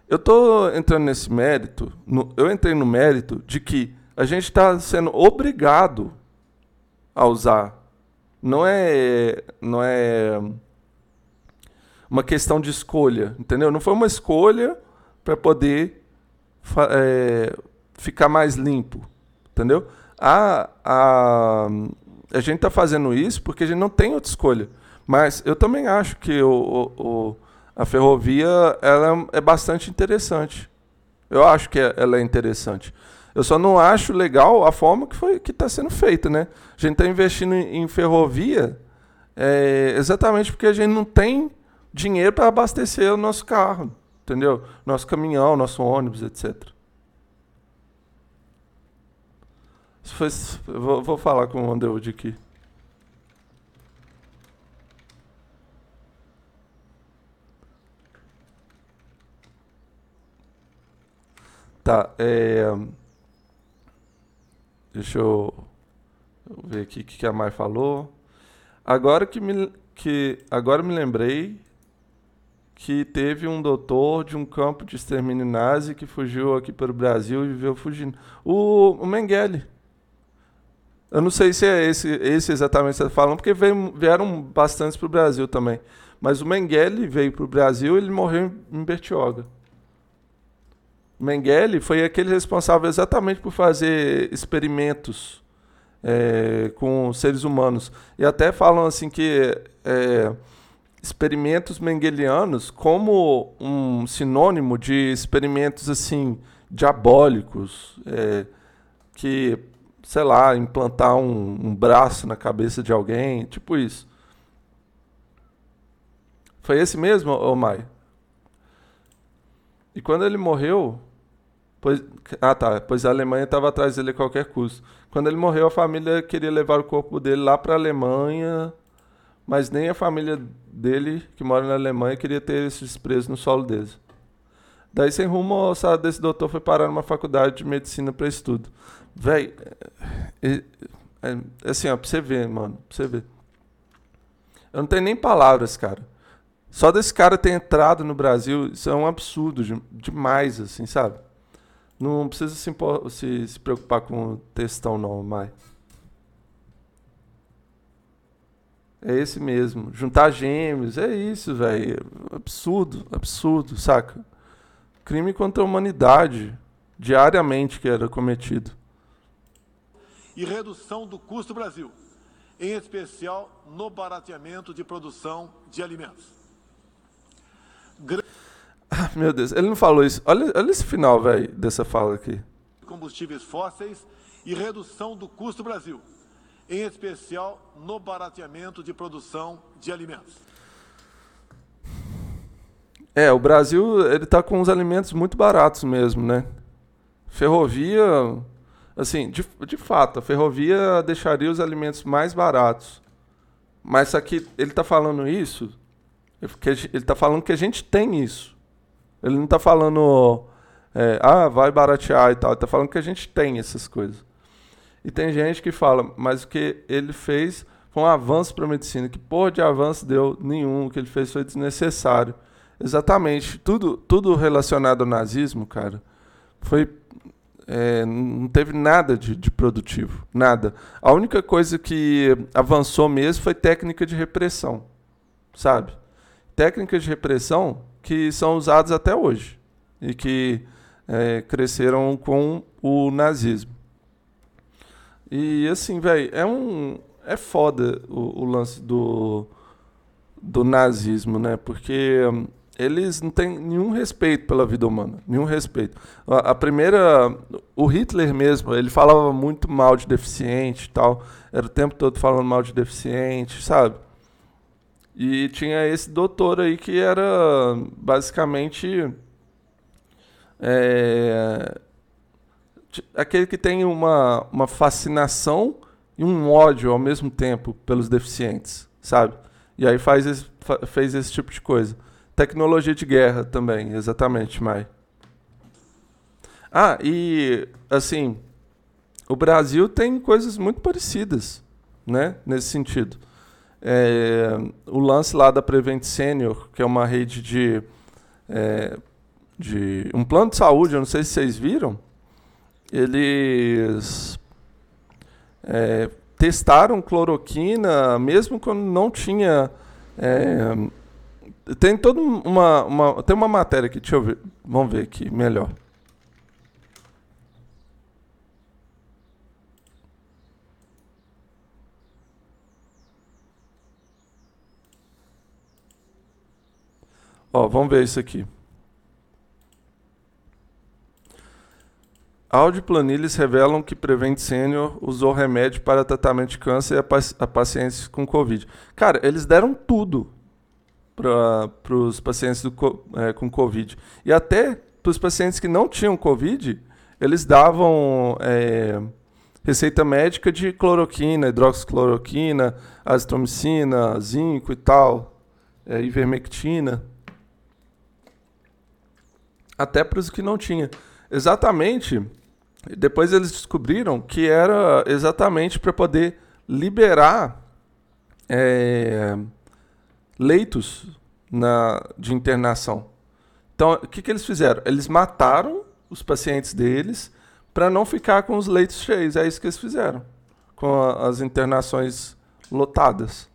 Eu estou entrando nesse mérito, no, eu entrei no mérito de que a gente está sendo obrigado a usar. Não é, não é uma questão de escolha, entendeu? Não foi uma escolha para poder é, ficar mais limpo entendeu? A, a, a gente está fazendo isso porque a gente não tem outra escolha. Mas eu também acho que o, o, a ferrovia ela é bastante interessante. Eu acho que é, ela é interessante. Eu só não acho legal a forma que foi que está sendo feita, né? A gente está investindo em, em ferrovia é, exatamente porque a gente não tem dinheiro para abastecer o nosso carro, entendeu? Nosso caminhão, nosso ônibus, etc. Vou, vou falar com o Underwood aqui. Tá, é... Deixa eu ver aqui o que a Mai falou. Agora que me, que, agora me lembrei que teve um doutor de um campo de extermínio nazi que fugiu aqui para o Brasil e viveu fugindo. O, o Mengele. Eu não sei se é esse, esse exatamente que você está falando, porque veio, vieram bastantes para o Brasil também. Mas o Mengele veio para o Brasil ele morreu em Bertioga. O Mengele foi aquele responsável exatamente por fazer experimentos é, com seres humanos. E até falam assim que é, experimentos mengelianos como um sinônimo de experimentos assim diabólicos, é, que sei lá, implantar um, um, braço na cabeça de alguém, tipo isso. Foi esse mesmo, Omai? E quando ele morreu, pois, ah tá, pois a Alemanha estava atrás dele a qualquer custo. Quando ele morreu, a família queria levar o corpo dele lá para a Alemanha, mas nem a família dele, que mora na Alemanha, queria ter esses presos no solo deles. Daí, sem rumo, o salário desse doutor foi parar numa faculdade de medicina para estudo. É, é, é, assim, ó, pra você ver, mano, pra você ver. Eu não tenho nem palavras, cara. Só desse cara ter entrado no Brasil, isso é um absurdo de, demais, assim, sabe? Não precisa se, se, se preocupar com textão, não, mais. É esse mesmo. Juntar gêmeos, é isso, velho. Absurdo, absurdo, saca? Crime contra a humanidade, diariamente que era cometido. E redução do custo Brasil, em especial no barateamento de produção de alimentos. Ah, meu Deus, ele não falou isso. Olha, olha esse final, velho, dessa fala aqui. Combustíveis fósseis e redução do custo Brasil, em especial no barateamento de produção de alimentos. É, o Brasil ele está com os alimentos muito baratos mesmo, né? Ferrovia, assim, de, de fato, a ferrovia deixaria os alimentos mais baratos. Mas aqui ele está falando isso, ele está falando que a gente tem isso. Ele não está falando, é, ah, vai baratear e tal. Ele está falando que a gente tem essas coisas. E tem gente que fala, mas o que ele fez foi um avanço para a medicina. Que porra de avanço deu? Nenhum. O que ele fez foi desnecessário. Exatamente. Tudo, tudo relacionado ao nazismo, cara, foi. É, não teve nada de, de produtivo. Nada. A única coisa que avançou mesmo foi técnica de repressão. Sabe? Técnicas de repressão que são usados até hoje e que é, cresceram com o nazismo. E assim, velho, é um é foda o, o, lance do do nazismo, né? Porque eles não têm nenhum respeito pela vida humana, nenhum respeito. A, a, primeira, o Hitler mesmo, ele falava muito mal de deficiente e tal, era o tempo todo falando mal de deficiente, sabe? E tinha esse doutor aí que era basicamente é, aquele que tem uma, uma fascinação e um ódio ao mesmo tempo pelos deficientes, sabe? E aí faz esse, fez esse tipo de coisa. Tecnologia de guerra também, exatamente, Mai. Ah, e assim, o Brasil tem coisas muito parecidas, né, nesse sentido. É, o lance lá da Prevent Senior, que é uma rede de, é, de um plano de saúde, eu não sei se vocês viram, eles é, testaram cloroquina mesmo quando não tinha é, tem toda uma, uma tem uma matéria aqui, deixa eu ver, vamos ver aqui melhor. Ó, vamos ver isso aqui. Audioplanilhas revelam que Prevent Senior usou remédio para tratamento de câncer a, paci a pacientes com Covid. Cara, eles deram tudo para os pacientes do, é, com Covid. E até para os pacientes que não tinham Covid, eles davam é, receita médica de cloroquina, hidroxicloroquina, azitromicina, zinco e tal, é, ivermectina. Até para os que não tinha. Exatamente, depois eles descobriram que era exatamente para poder liberar é, leitos na, de internação. Então, o que, que eles fizeram? Eles mataram os pacientes deles para não ficar com os leitos cheios. É isso que eles fizeram, com a, as internações lotadas.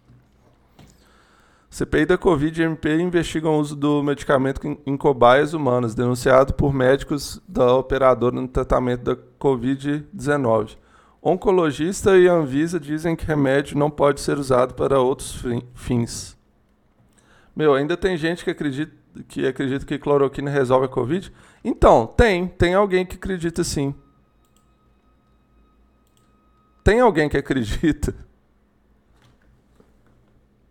CPI da Covid e MP investigam o uso do medicamento em cobaias humanas, denunciado por médicos da operadora no tratamento da Covid-19. Oncologista e Anvisa dizem que remédio não pode ser usado para outros fins. Meu, ainda tem gente que acredita que acredita que cloroquina resolve a Covid? Então, tem. Tem alguém que acredita sim. Tem alguém que acredita?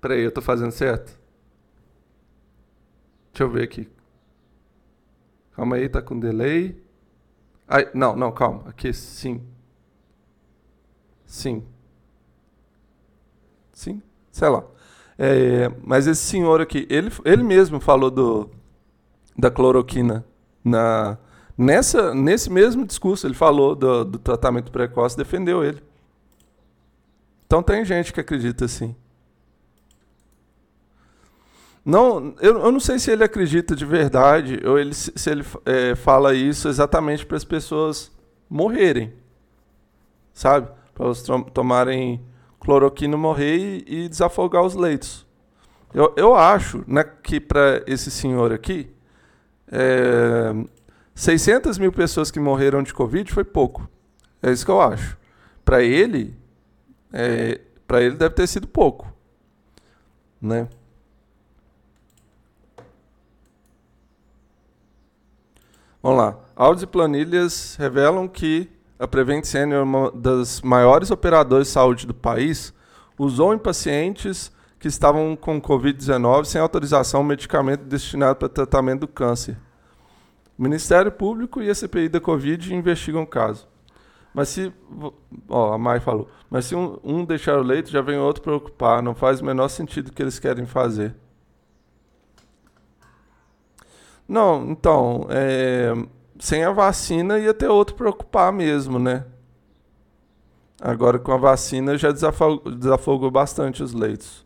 Peraí, eu tô fazendo certo? Deixa eu ver aqui. Calma aí, tá com delay. Ai, não, não, calma. Aqui, sim. Sim. Sim? Sei lá. É, mas esse senhor aqui, ele, ele mesmo falou do, da cloroquina. Na, nessa, nesse mesmo discurso, ele falou do, do tratamento precoce, defendeu ele. Então tem gente que acredita assim. Não, eu, eu não sei se ele acredita de verdade ou ele, se ele é, fala isso exatamente para as pessoas morrerem, sabe? Para elas tomarem cloroquina, morrer e, e, desafogar os leitos. Eu, eu acho né, que para esse senhor aqui, é, 600 mil pessoas que morreram de Covid foi pouco. É isso que eu acho. Para ele, é, para ele deve ter sido pouco, né? Vamos lá. Áudios e planilhas revelam que a Prevent Senior, uma das maiores operadoras de saúde do país, usou em pacientes que estavam com Covid-19 sem autorização um medicamento destinado para tratamento do câncer. O Ministério Público e a CPI da Covid investigam o caso. Mas se. Ó, a Mai falou. Mas se um, um deixar o leito, já vem outro preocupar. Não faz o menor sentido o que eles querem fazer. Não, então. É, sem a vacina ia ter outro preocupar mesmo, né? Agora com a vacina já desafogou, desafogou bastante os leitos.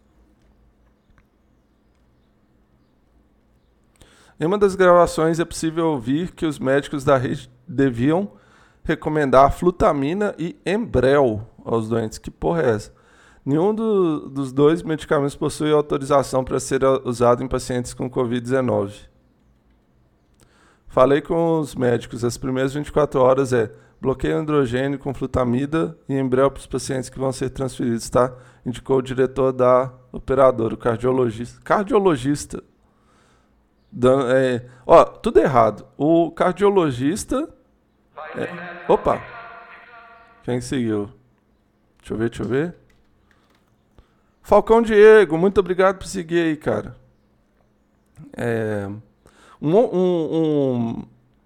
Em uma das gravações é possível ouvir que os médicos da rede deviam recomendar flutamina e Embrel aos doentes. Que porra é essa? Nenhum do, dos dois medicamentos possui autorização para ser usado em pacientes com Covid-19. Falei com os médicos, as primeiras 24 horas é bloqueio androgênio com flutamida e Embrel para os pacientes que vão ser transferidos, tá? Indicou o diretor da operadora, o cardiologista. Cardiologista. Dan, é, ó, tudo errado. O cardiologista é, opa! Quem seguiu? Deixa eu ver, deixa eu ver. Falcão Diego, muito obrigado por seguir aí, cara. É, um, um, um,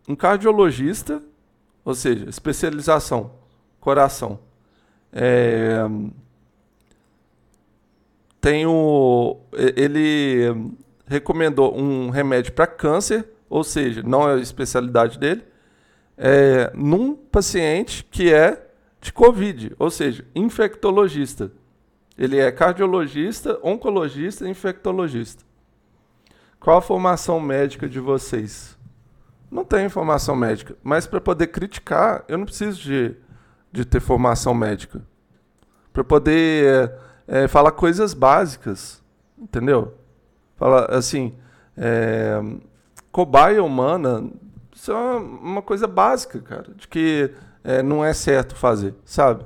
um cardiologista, ou seja, especialização, coração. É, tem o, ele recomendou um remédio para câncer, ou seja, não é a especialidade dele, é, num paciente que é de Covid, ou seja, infectologista. Ele é cardiologista, oncologista e infectologista. Qual a formação médica de vocês? Não tenho formação médica, mas para poder criticar, eu não preciso de, de ter formação médica. Para poder é, é, falar coisas básicas, entendeu? Fala assim, é, cobaia humana isso é uma coisa básica, cara, de que é, não é certo fazer, sabe?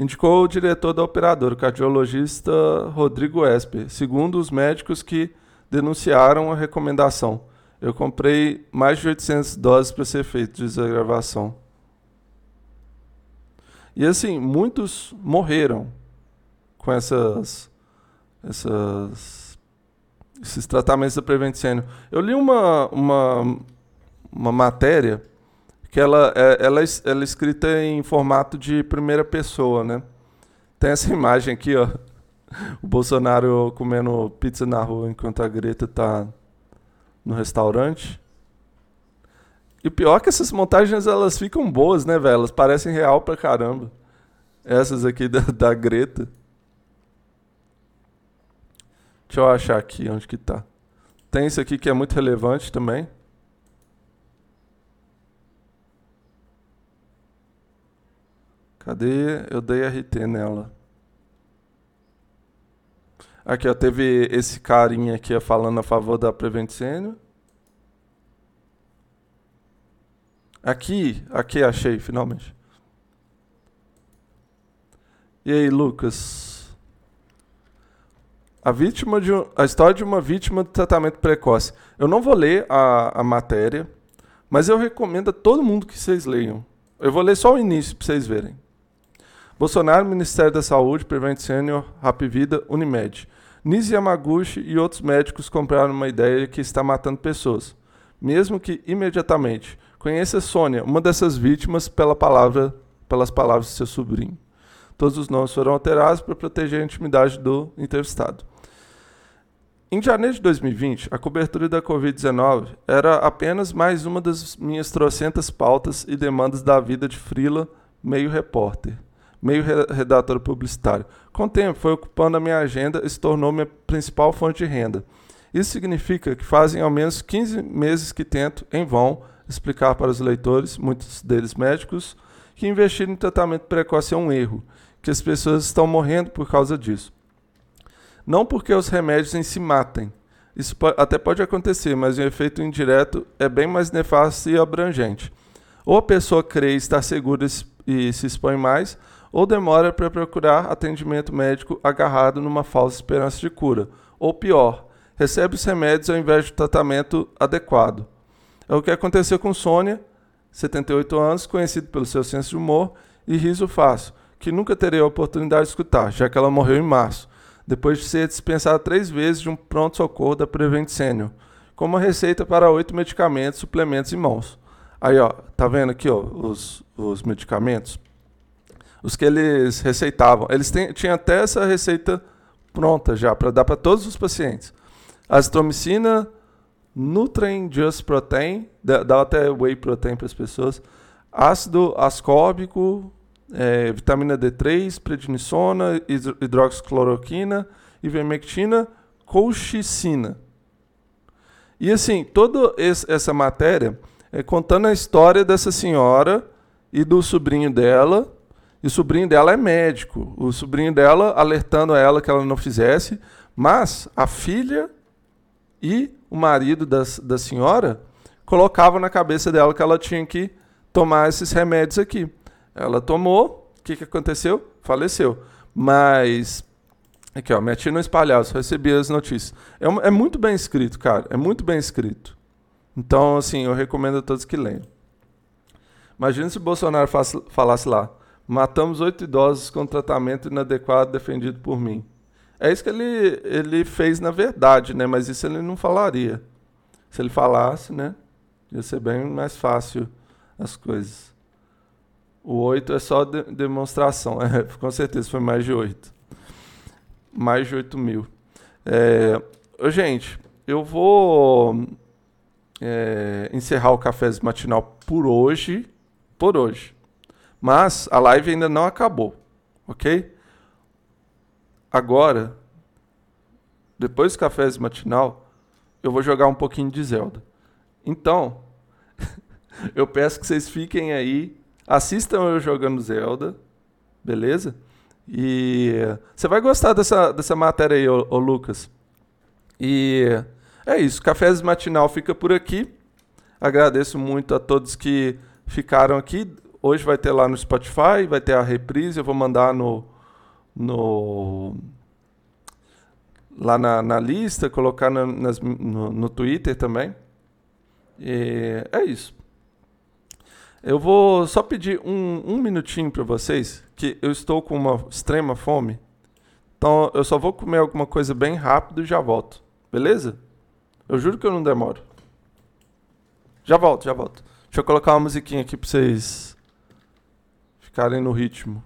Indicou o diretor da operadora, o cardiologista Rodrigo Esper, segundo os médicos que denunciaram a recomendação. Eu comprei mais de 800 doses para ser feito, diz a gravação. E assim, muitos morreram com essas, essas esses tratamentos da Prevent. Eu li uma, uma, uma matéria que ela é, ela, é, ela é escrita em formato de primeira pessoa, né? Tem essa imagem aqui, ó. O Bolsonaro comendo pizza na rua enquanto a Greta tá no restaurante. E o pior é que essas montagens elas ficam boas, né, velho? Elas parecem real pra caramba. Essas aqui da, da Greta. Deixa eu achar aqui onde que tá. Tem isso aqui que é muito relevante também. Cadê? Eu dei RT nela. Aqui, ó, teve esse carinha aqui falando a favor da Prevent Senior. Aqui, aqui achei, finalmente. E aí, Lucas? A vítima de a história de uma vítima de tratamento precoce. Eu não vou ler a, a matéria, mas eu recomendo a todo mundo que vocês leiam. Eu vou ler só o início para vocês verem. Bolsonaro, Ministério da Saúde, Prevent Senior, Rap Vida, Unimed. Nisi Yamaguchi e outros médicos compraram uma ideia que está matando pessoas, mesmo que imediatamente. Conheça Sônia, uma dessas vítimas, pela palavra, pelas palavras de seu sobrinho. Todos os nomes foram alterados para proteger a intimidade do entrevistado. Em janeiro de 2020, a cobertura da Covid-19 era apenas mais uma das minhas trocentas pautas e demandas da vida de frila meio repórter meio redator publicitário. Com o tempo, foi ocupando a minha agenda e se tornou minha principal fonte de renda. Isso significa que fazem ao menos 15 meses que tento, em vão, explicar para os leitores, muitos deles médicos, que investir em tratamento precoce é um erro, que as pessoas estão morrendo por causa disso. Não porque os remédios em si matem. Isso até pode acontecer, mas o efeito indireto é bem mais nefasto e abrangente. Ou a pessoa crê estar segura e se expõe mais, ou demora para procurar atendimento médico agarrado numa falsa esperança de cura, ou pior, recebe os remédios ao invés de tratamento adequado. É o que aconteceu com Sônia, 78 anos, conhecido pelo seu senso de humor e riso fácil, que nunca teria a oportunidade de escutar, já que ela morreu em março, depois de ser dispensada três vezes de um pronto-socorro da Prevent Senior, com uma receita para oito medicamentos, suplementos em mãos. Aí, ó, tá vendo aqui, ó, os, os medicamentos? Os que eles receitavam. Eles tinham até essa receita pronta já, para dar para todos os pacientes. Azitromicina, Nutrien Just Protein, dá até whey protein para as pessoas. Ácido ascórbico, é, vitamina D3, prednisona, hidroxicloroquina, ivermectina, colchicina. E assim, toda essa matéria é contando a história dessa senhora e do sobrinho dela, e o sobrinho dela é médico. O sobrinho dela alertando a ela que ela não fizesse. Mas a filha e o marido das, da senhora colocavam na cabeça dela que ela tinha que tomar esses remédios aqui. Ela tomou, o que, que aconteceu? Faleceu. Mas. Aqui, ó, minha tia não espalhava, só recebia as notícias. É, é muito bem escrito, cara. É muito bem escrito. Então, assim, eu recomendo a todos que leiam. Imagina se o Bolsonaro falasse lá. Matamos oito idosos com tratamento inadequado defendido por mim. É isso que ele, ele fez na verdade, né? Mas isso ele não falaria. Se ele falasse, né? Ia ser bem mais fácil as coisas. O oito é só de demonstração. É, com certeza foi mais de oito. Mais de oito mil. É, gente, eu vou é, encerrar o café matinal por hoje. Por hoje. Mas a live ainda não acabou, ok? Agora, depois do café matinal, eu vou jogar um pouquinho de Zelda. Então, eu peço que vocês fiquem aí, assistam eu jogando Zelda, beleza? E você vai gostar dessa, dessa matéria aí, ô, ô Lucas. E é isso, café matinal fica por aqui. Agradeço muito a todos que ficaram aqui. Hoje vai ter lá no Spotify, vai ter a reprise, eu vou mandar no. no lá na, na lista, colocar na, nas, no, no Twitter também. E é isso. Eu vou só pedir um, um minutinho para vocês, que eu estou com uma extrema fome. Então eu só vou comer alguma coisa bem rápido e já volto. Beleza? Eu juro que eu não demoro. Já volto, já volto. Deixa eu colocar uma musiquinha aqui pra vocês ficarem no ritmo.